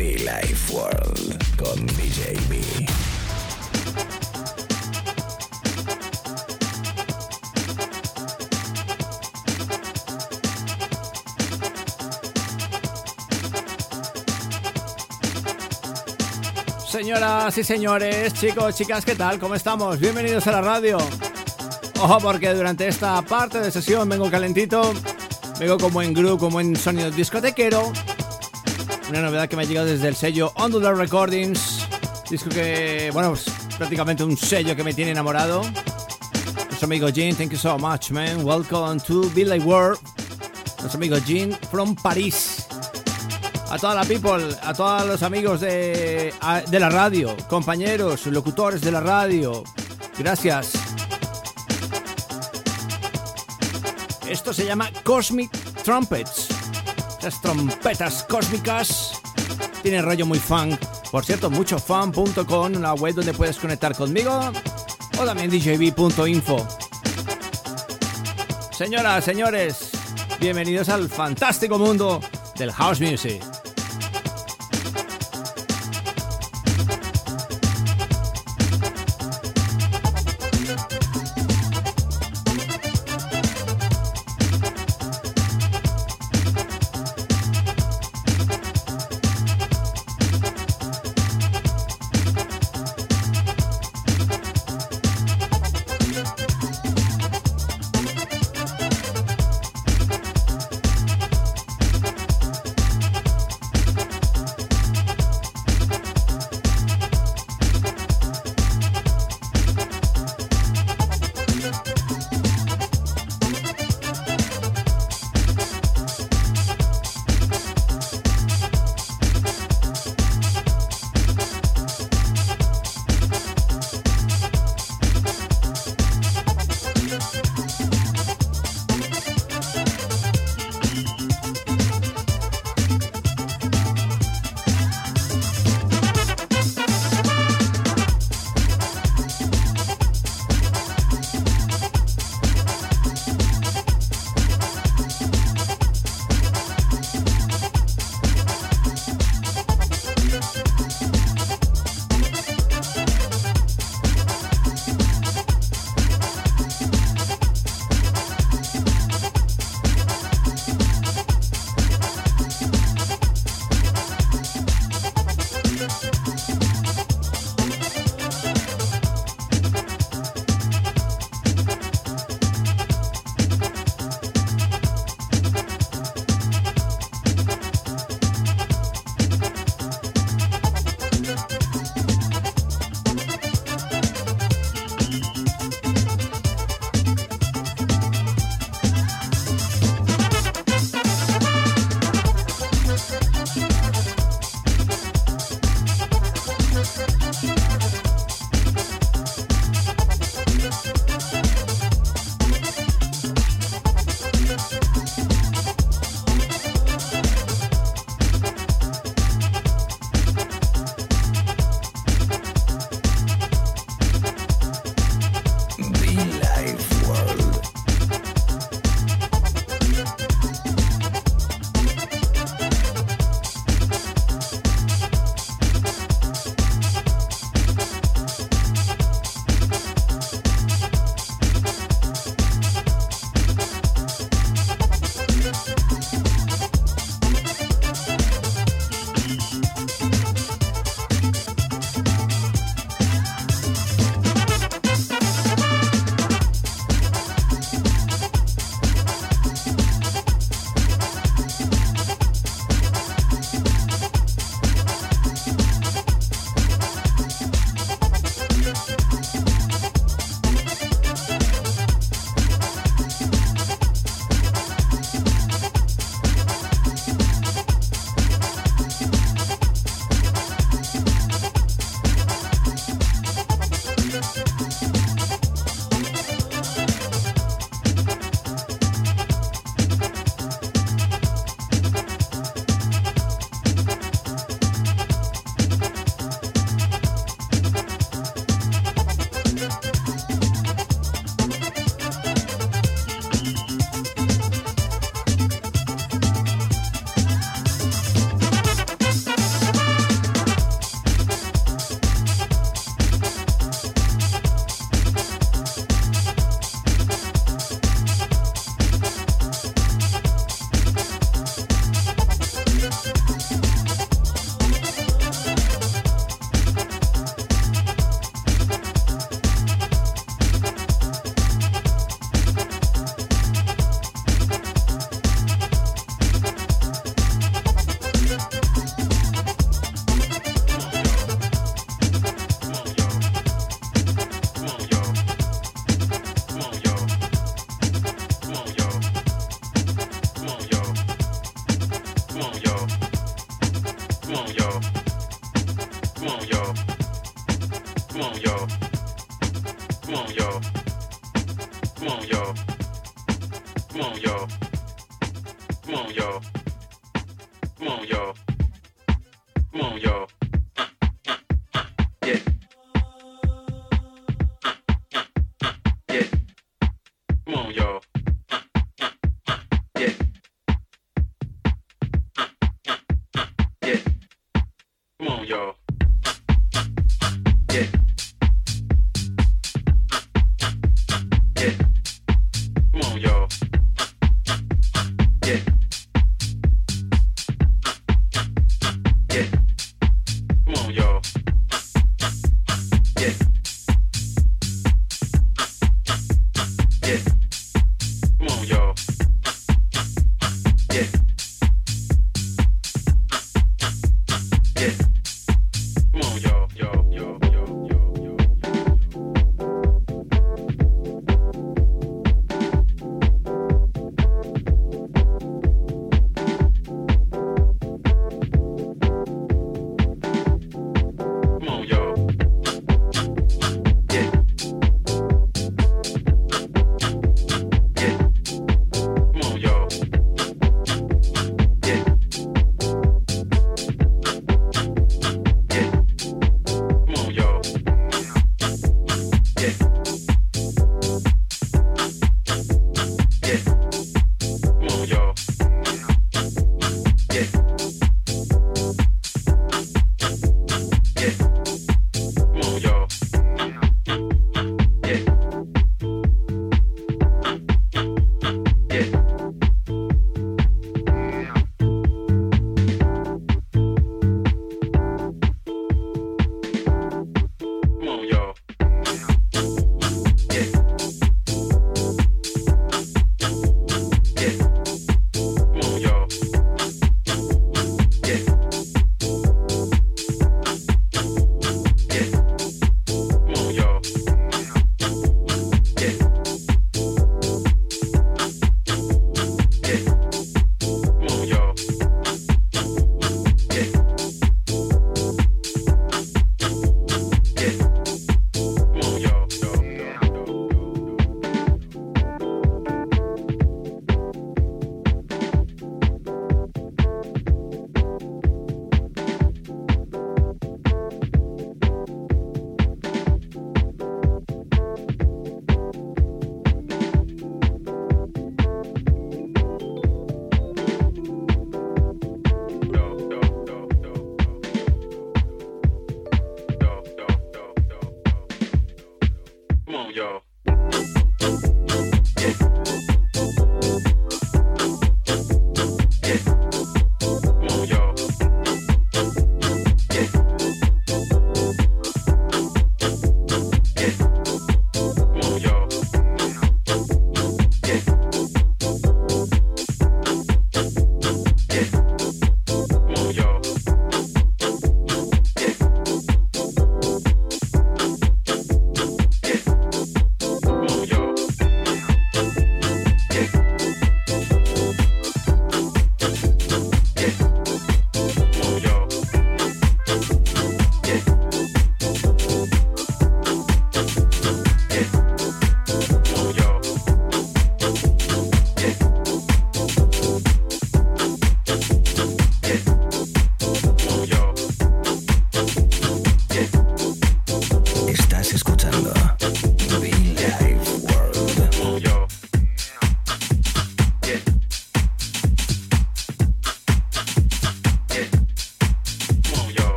Be Life World con DJ B. Señoras y señores, chicos, chicas, ¿qué tal? ¿Cómo estamos? Bienvenidos a la radio. Ojo, porque durante esta parte de sesión vengo calentito, vengo como en groove, como en sonido discotequero. Una novedad que me ha llegado desde el sello Ondula Recordings, disco que, bueno, pues prácticamente un sello que me tiene enamorado. Nuestro amigo Jean, thank you so much, man. Welcome to Billy World. Nuestro amigo Jean from París a toda la people, a todos los amigos de, a- de la radio, compañeros, locutores de la radio. Gracias. Esto se llama Cosmic Trumpets. Las trompetas cósmicas. Tiene rollo muy funk. Por cierto, muchofan.com, una web donde puedes conectar conmigo. O también djb.info. Señoras, señores, bienvenidos al fantástico mundo del house music.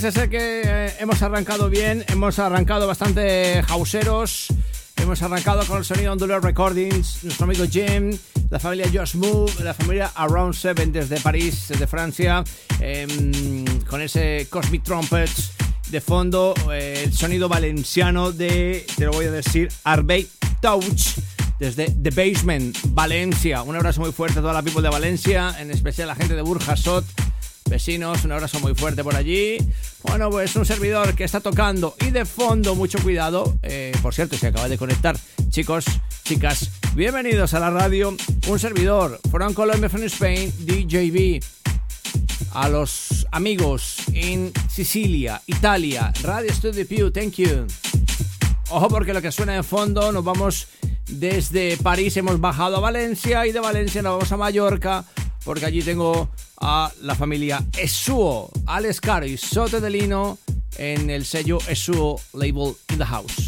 Parece ser que eh, hemos arrancado bien, hemos arrancado bastante hauseros, hemos arrancado con el sonido Ondular Recordings, nuestro amigo Jim, la familia Just Move, la familia Around Seven desde París, desde Francia, em, con ese Cosmic Trumpets de fondo, eh, el sonido valenciano de, te lo voy a decir, Arbeit Touch desde The Basement, Valencia. Un abrazo muy fuerte a toda la people de Valencia, en especial a la gente de Burjasot vecinos, un abrazo muy fuerte por allí. Bueno, pues un servidor que está tocando y de fondo, mucho cuidado. Eh, por cierto, se acaba de conectar. Chicos, chicas, bienvenidos a la radio. Un servidor, from Colombia, from Spain, DJB. A los amigos en Sicilia, Italia, Radio Studio Pew, thank you. Ojo porque lo que suena de fondo, nos vamos desde París, hemos bajado a Valencia y de Valencia nos vamos a Mallorca porque allí tengo a la familia Esuo, Alex Caro y Sote de Lino en el sello Esuo Label in the House.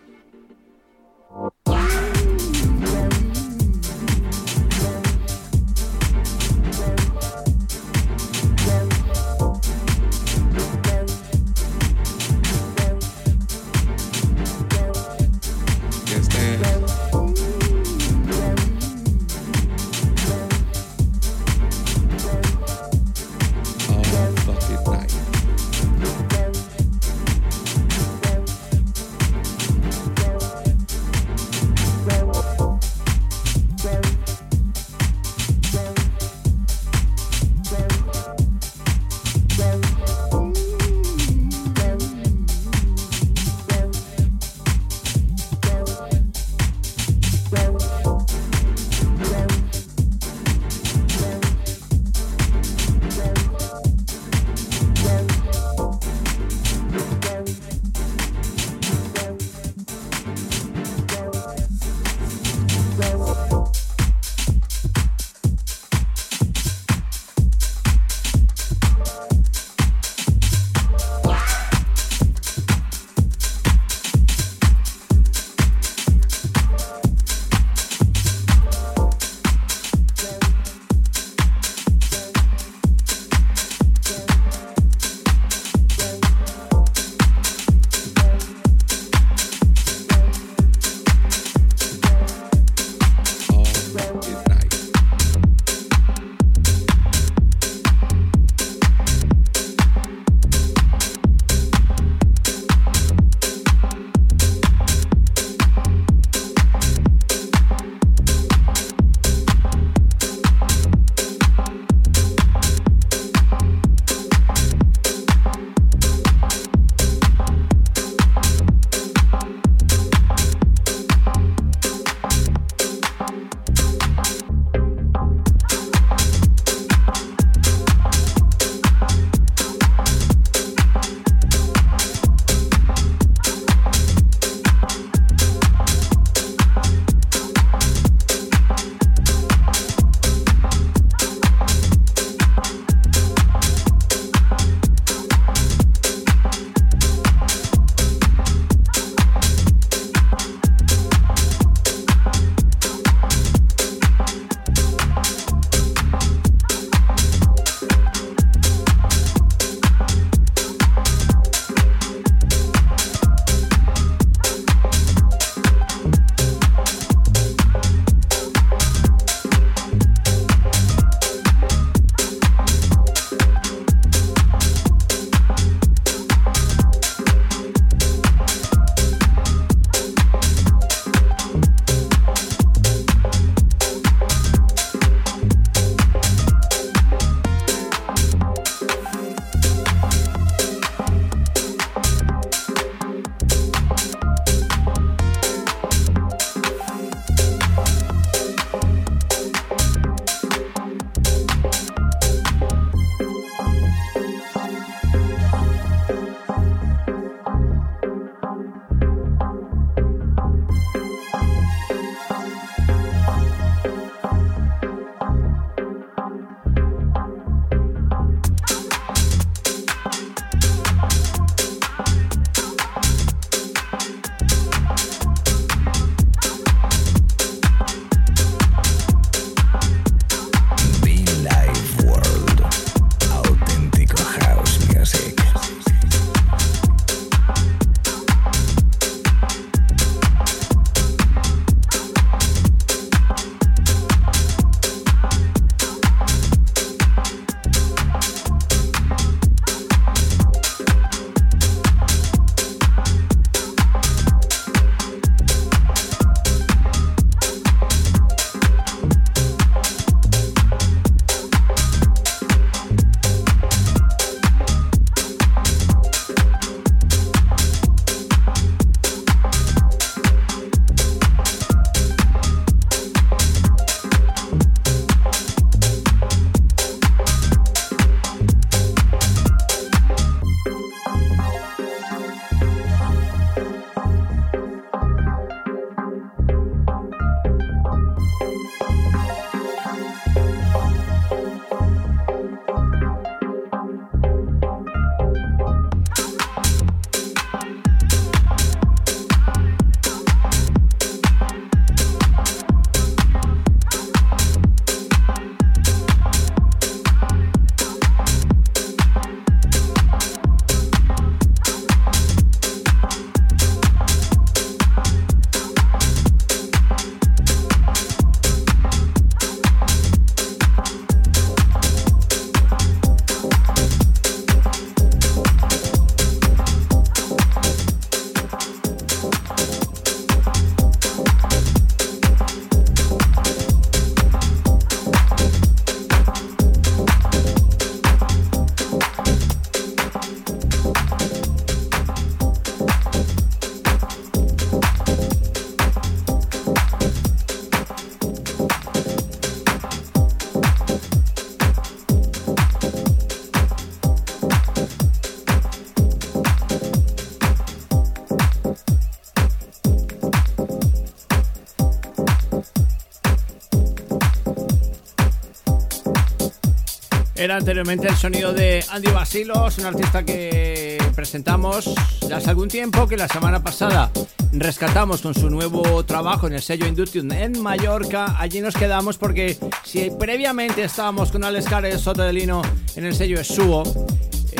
Era anteriormente el sonido de Andy Basilos, un artista que presentamos ya hace algún tiempo, que la semana pasada rescatamos con su nuevo trabajo en el sello Induction en Mallorca. Allí nos quedamos porque si previamente estábamos con Alex Cares Soto de Lino en el sello Suo,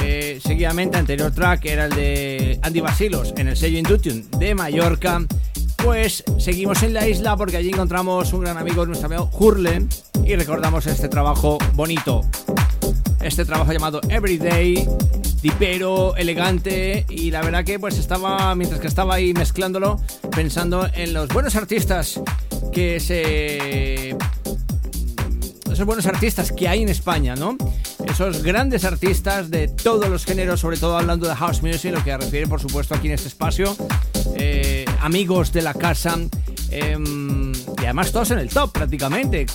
eh, seguidamente anterior track era el de Andy Basilos en el sello Induction de Mallorca. Pues seguimos en la isla porque allí encontramos un gran amigo, nuestro amigo Hurlen, y recordamos este trabajo bonito este trabajo llamado Everyday, dipero, elegante y la verdad que pues estaba, mientras que estaba ahí mezclándolo, pensando en los buenos artistas que se... Esos buenos artistas que hay en España, ¿no? Esos grandes artistas de todos los géneros, sobre todo hablando de house music, lo que refiere por supuesto aquí en este espacio, eh, amigos de la casa, em, y además todos en el top prácticamente.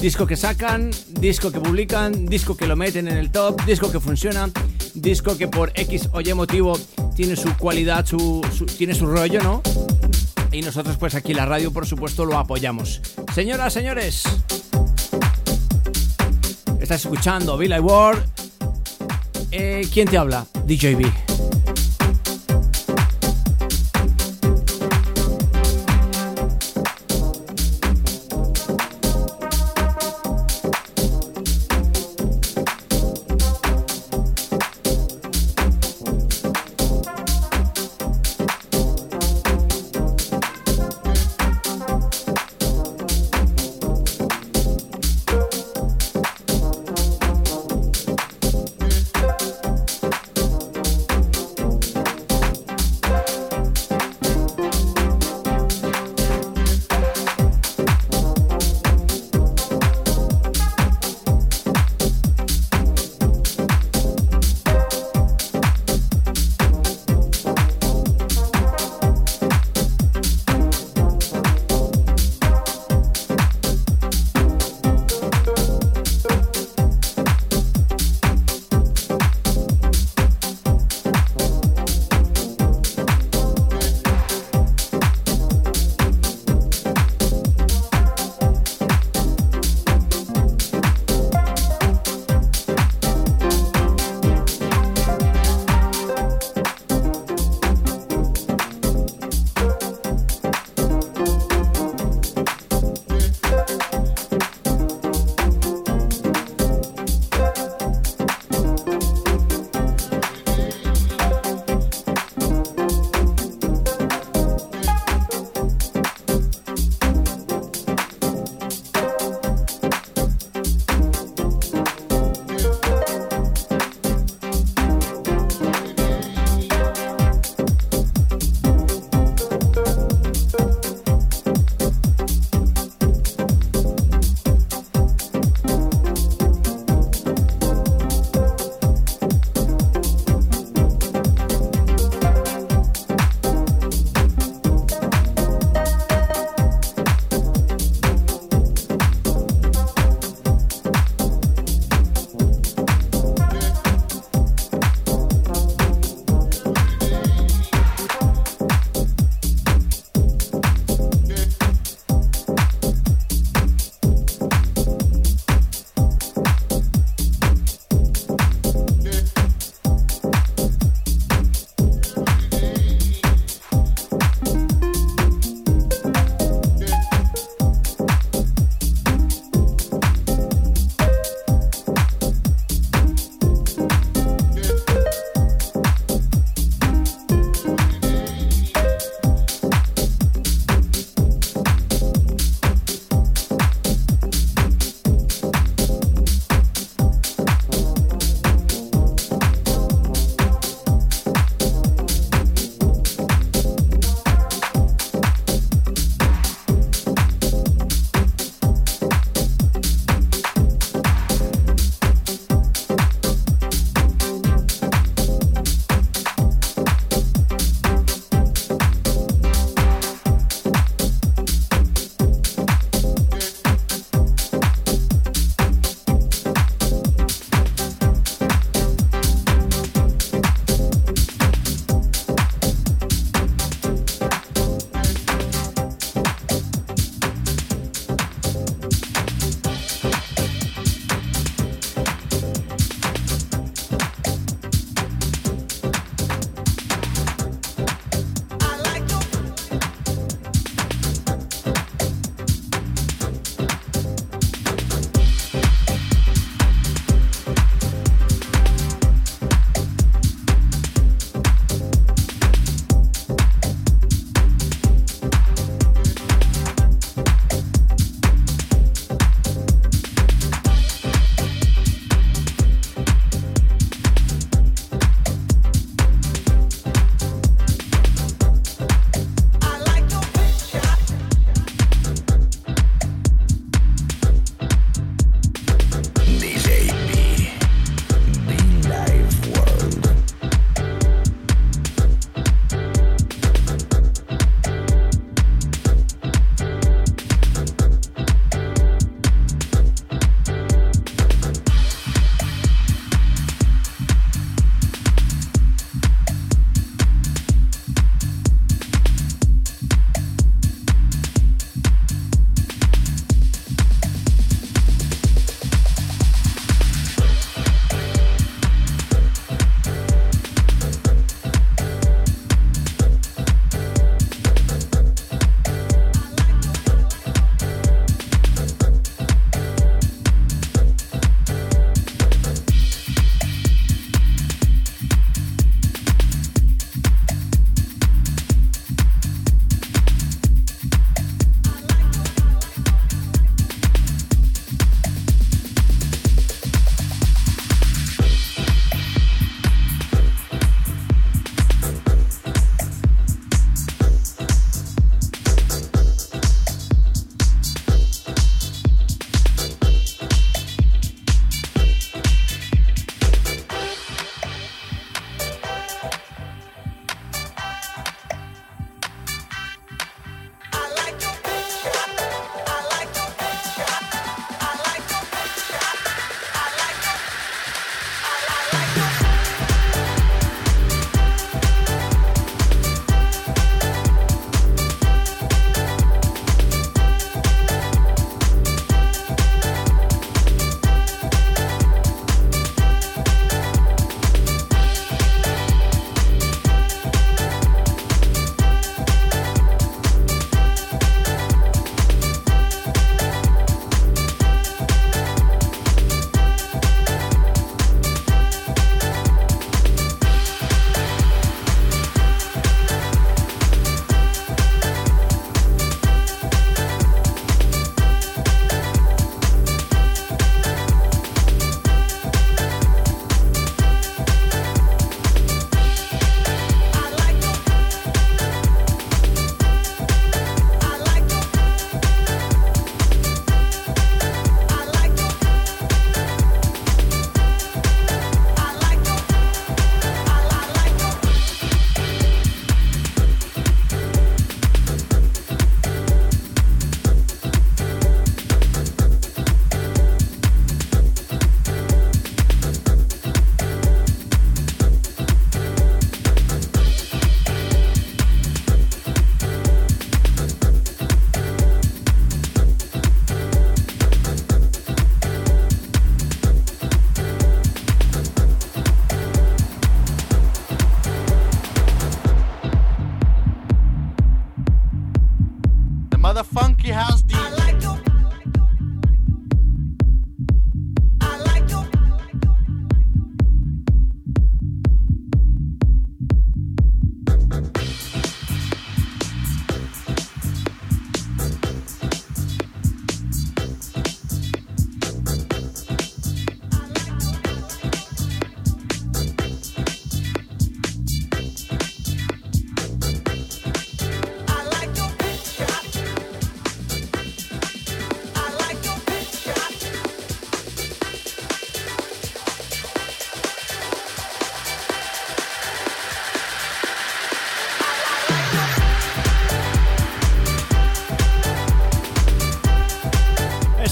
Disco que sacan, disco que publican, disco que lo meten en el top, disco que funciona, disco que por X o Y motivo tiene su cualidad, su, tiene su rollo, ¿no? Y nosotros pues aquí la radio por supuesto lo apoyamos. Señoras, señores, estás escuchando Billy Ward. Eh, ¿Quién te habla? DJB.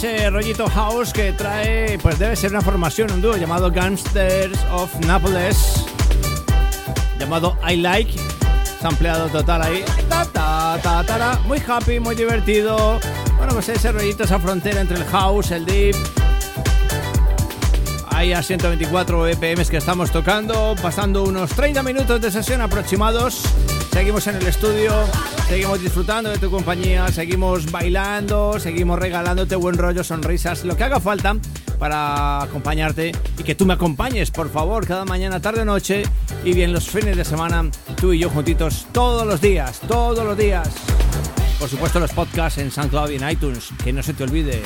Ese rollito house que trae, pues debe ser una formación, un dúo llamado Gangsters of Naples, llamado I Like, ampliado total ahí, muy happy, muy divertido. Bueno, pues ese rollito, esa frontera entre el house, el deep. Ahí a 124 EPMs que estamos tocando, pasando unos 30 minutos de sesión aproximados. Seguimos en el estudio, seguimos disfrutando de tu compañía, seguimos bailando, seguimos regalándote buen rollo, sonrisas, lo que haga falta para acompañarte y que tú me acompañes, por favor, cada mañana, tarde, noche y bien los fines de semana, tú y yo juntitos todos los días, todos los días. Por supuesto los podcasts en SoundCloud y en iTunes, que no se te olvide.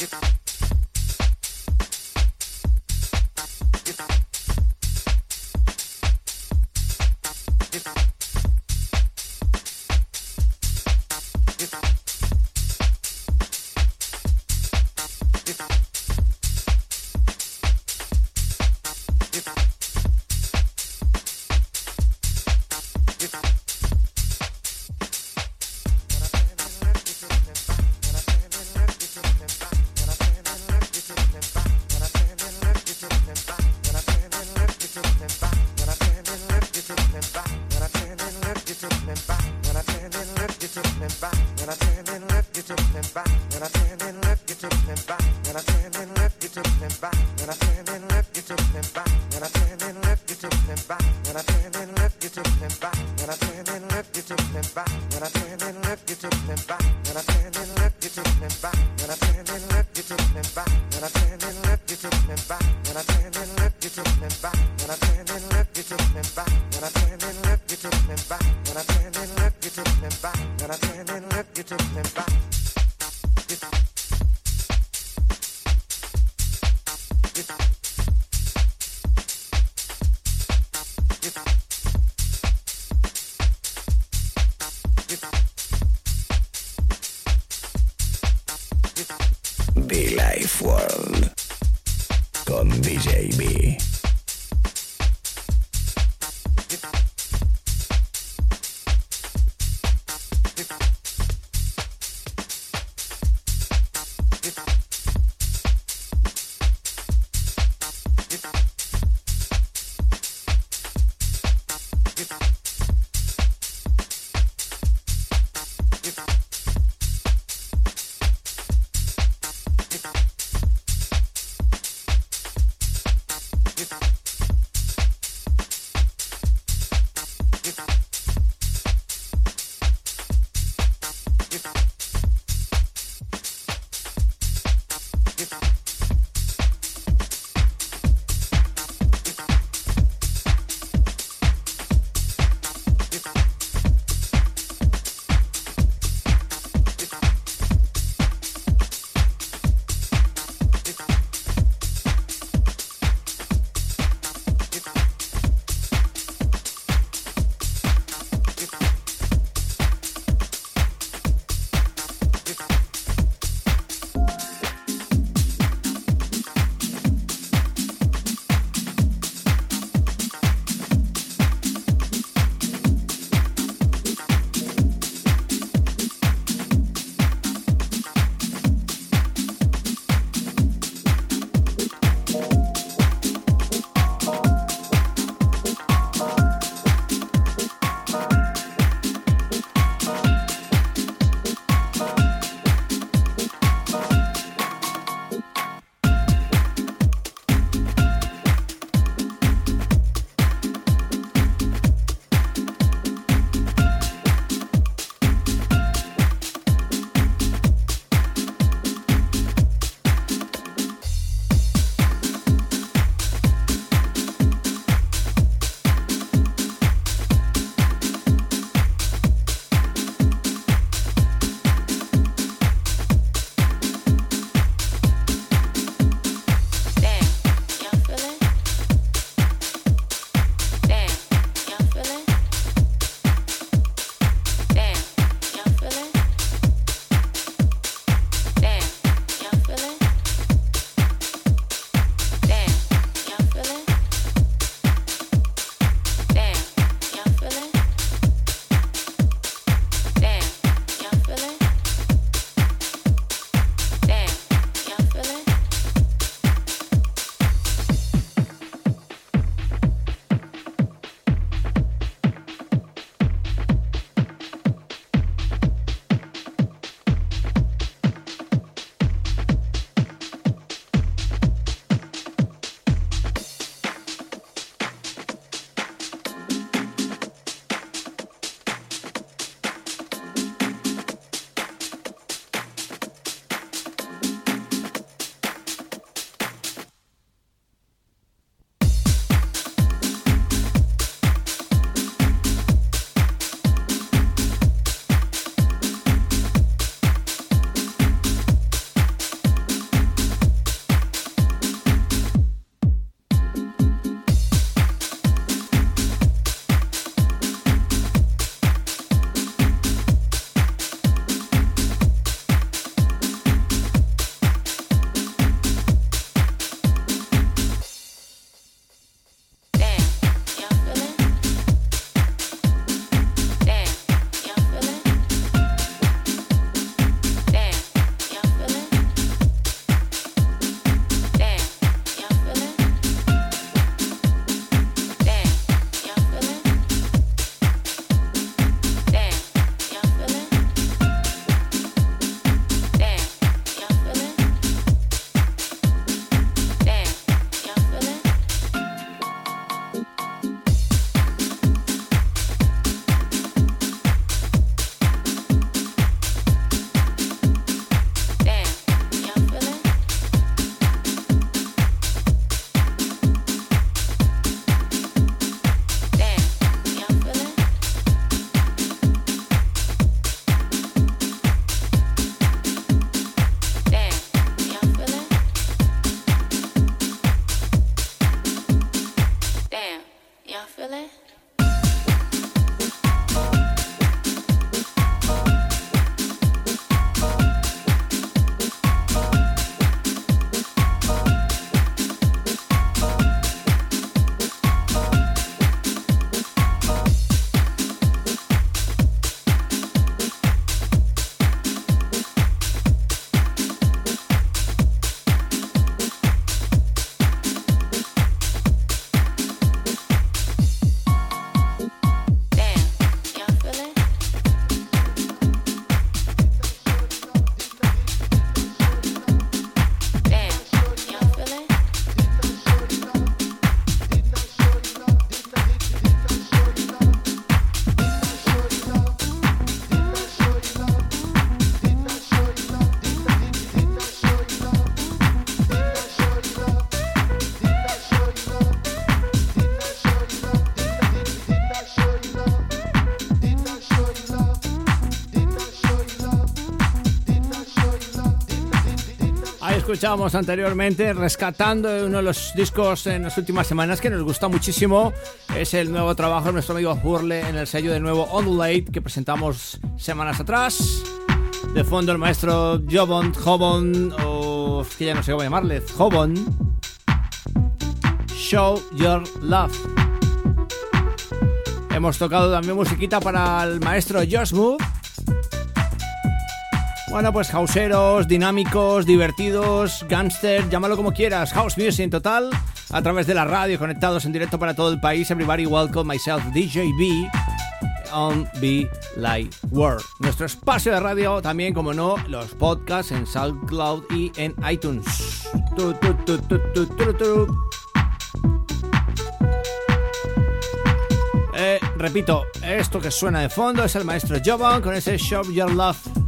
You. Escuchábamos anteriormente, rescatando uno de los discos en las últimas semanas que nos gusta muchísimo. Es el nuevo trabajo de nuestro amigo Hurle en el sello de nuevo Ondulate que presentamos semanas atrás. De fondo el maestro Jobon, Jobon, o que ya no sé cómo llamarle, Jobon. Show Your Love. Hemos tocado también musiquita para el maestro Josh Move bueno, pues houseeros, dinámicos, divertidos, gangster, llámalo como quieras, house music en total, a través de la radio, conectados en directo para todo el país. Everybody welcome myself, DJ B, on Be Light World. Nuestro espacio de radio también, como no, los podcasts en SoundCloud y en iTunes. Eh, repito, esto que suena de fondo es el maestro Jovan con ese Shop Your Love.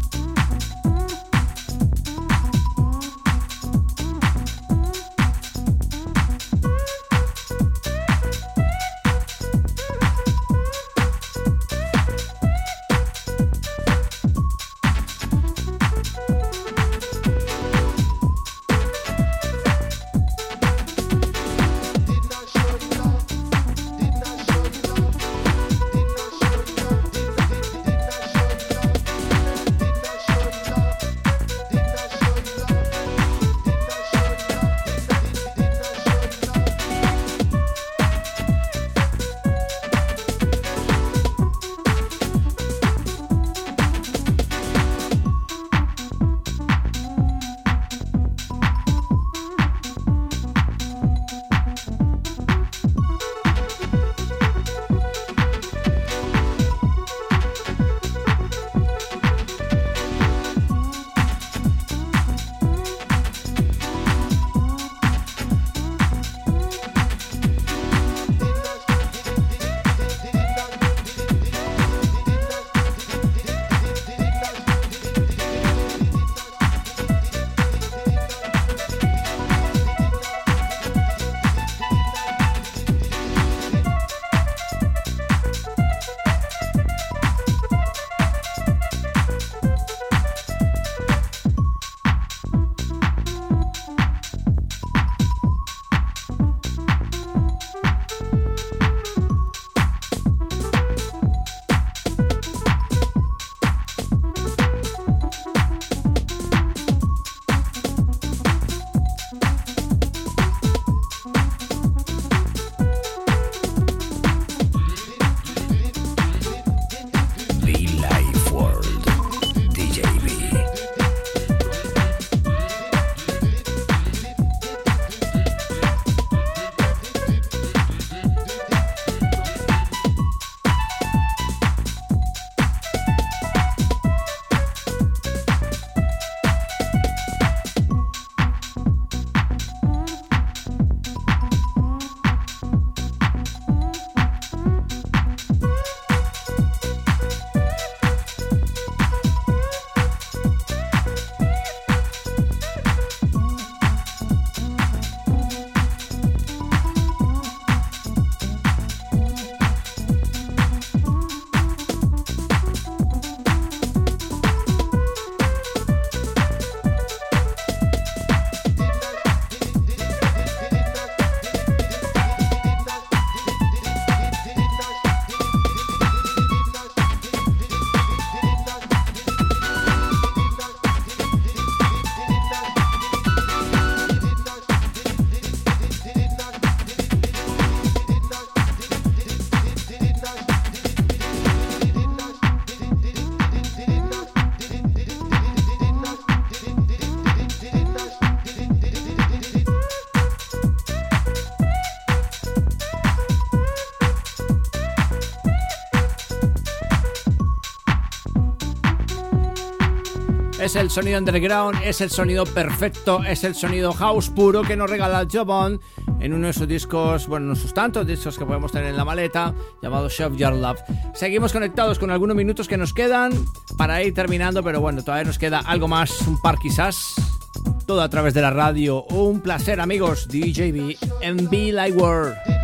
El sonido underground, es el sonido perfecto, es el sonido house puro que nos regala Jobon en uno de sus discos, bueno, en sus tantos discos que podemos tener en la maleta, llamado Shove Your Love. Seguimos conectados con algunos minutos que nos quedan para ir terminando, pero bueno, todavía nos queda algo más, un par quizás. Todo a través de la radio. Un placer, amigos. DJB en Be Like World.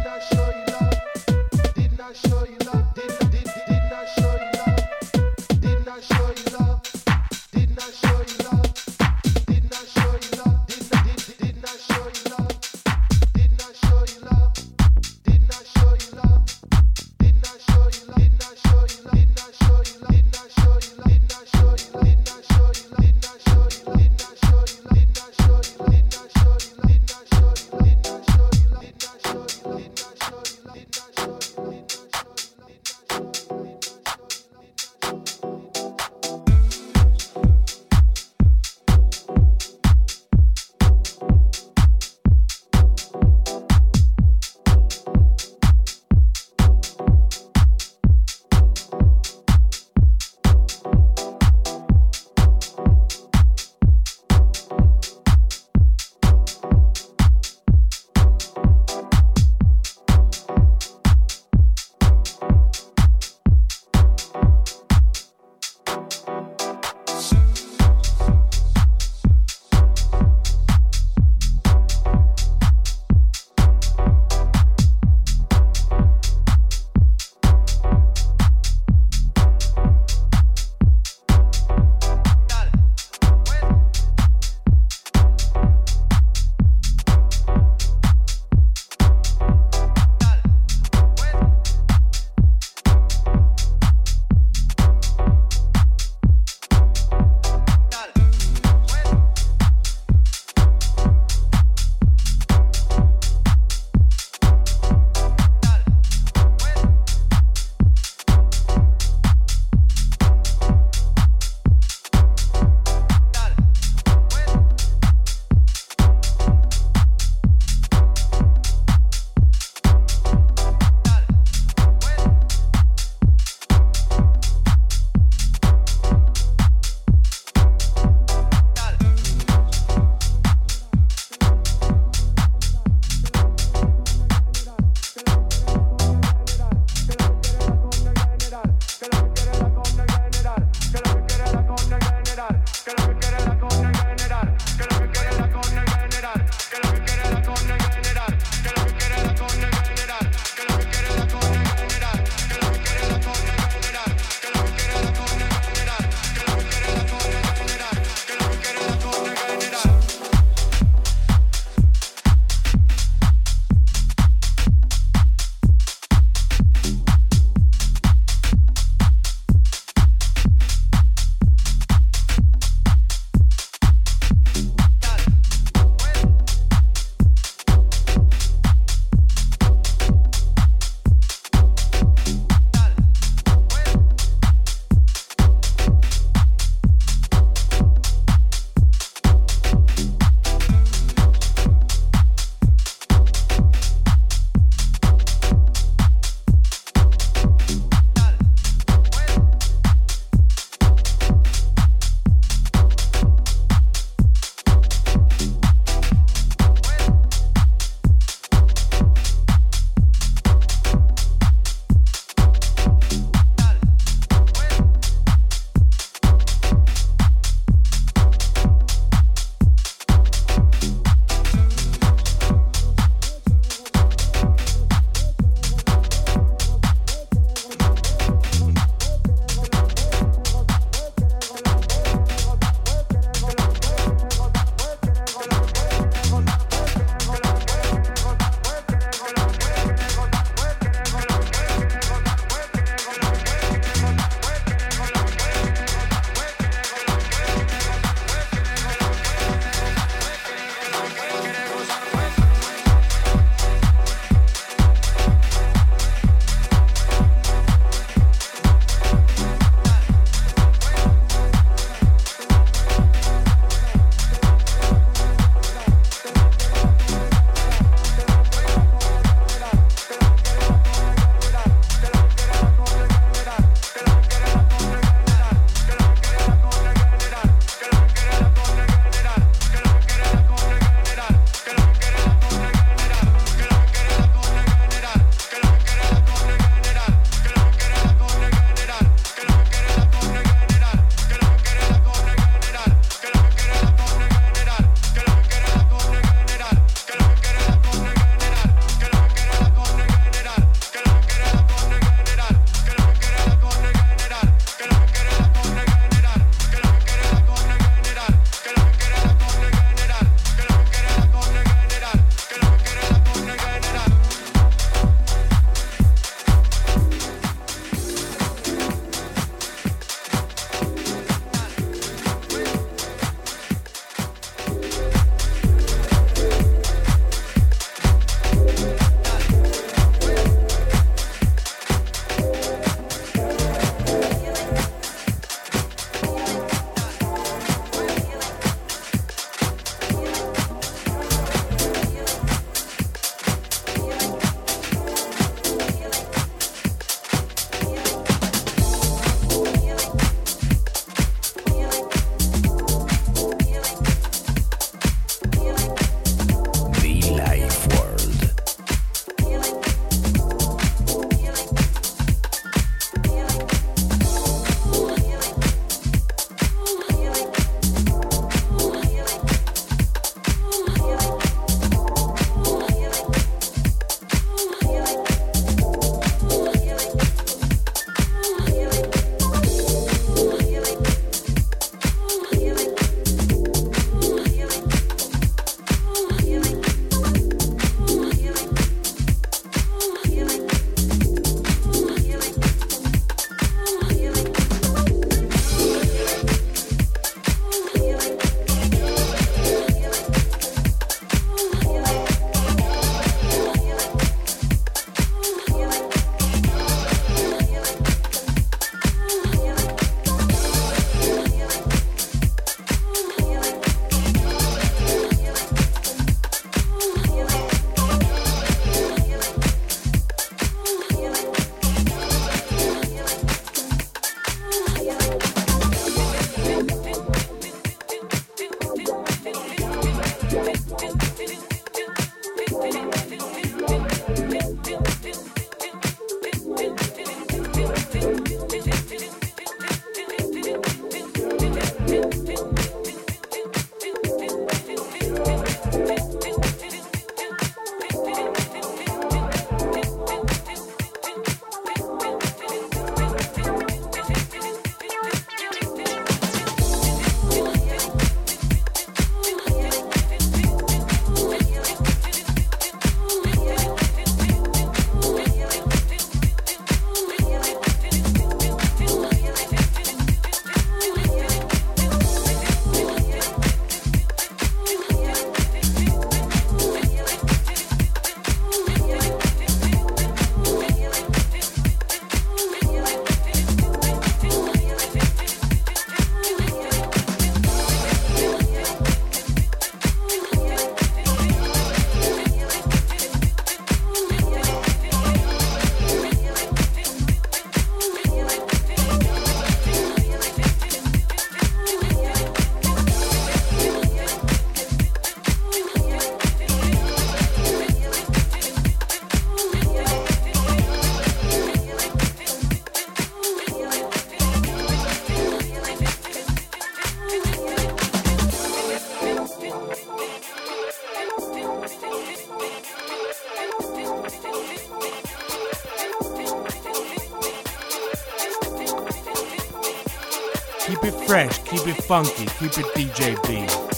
Keep it fresh, keep it funky, keep it DJ B.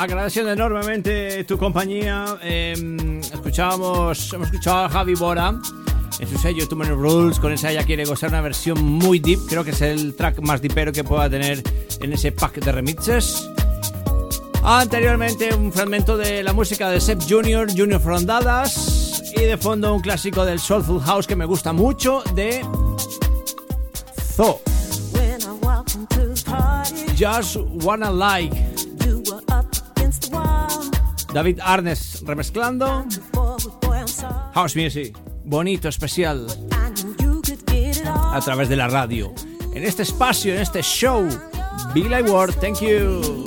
agradeciendo enormemente tu compañía. Em, escuchábamos, hemos escuchado a Javi Bora en su sello Too Many Rules. Con esa ella quiere gozar una versión muy deep. Creo que es el track más deepero que pueda tener en ese pack de remixes. Anteriormente un fragmento de la música de Seb Junior, Junior Frondadas. Y de fondo un clásico del Soulful House que me gusta mucho de Zo. Just Wanna Like. David Arnes remezclando. House Music, bonito, especial. A través de la radio. En este espacio, en este show. Be Like Word, thank you.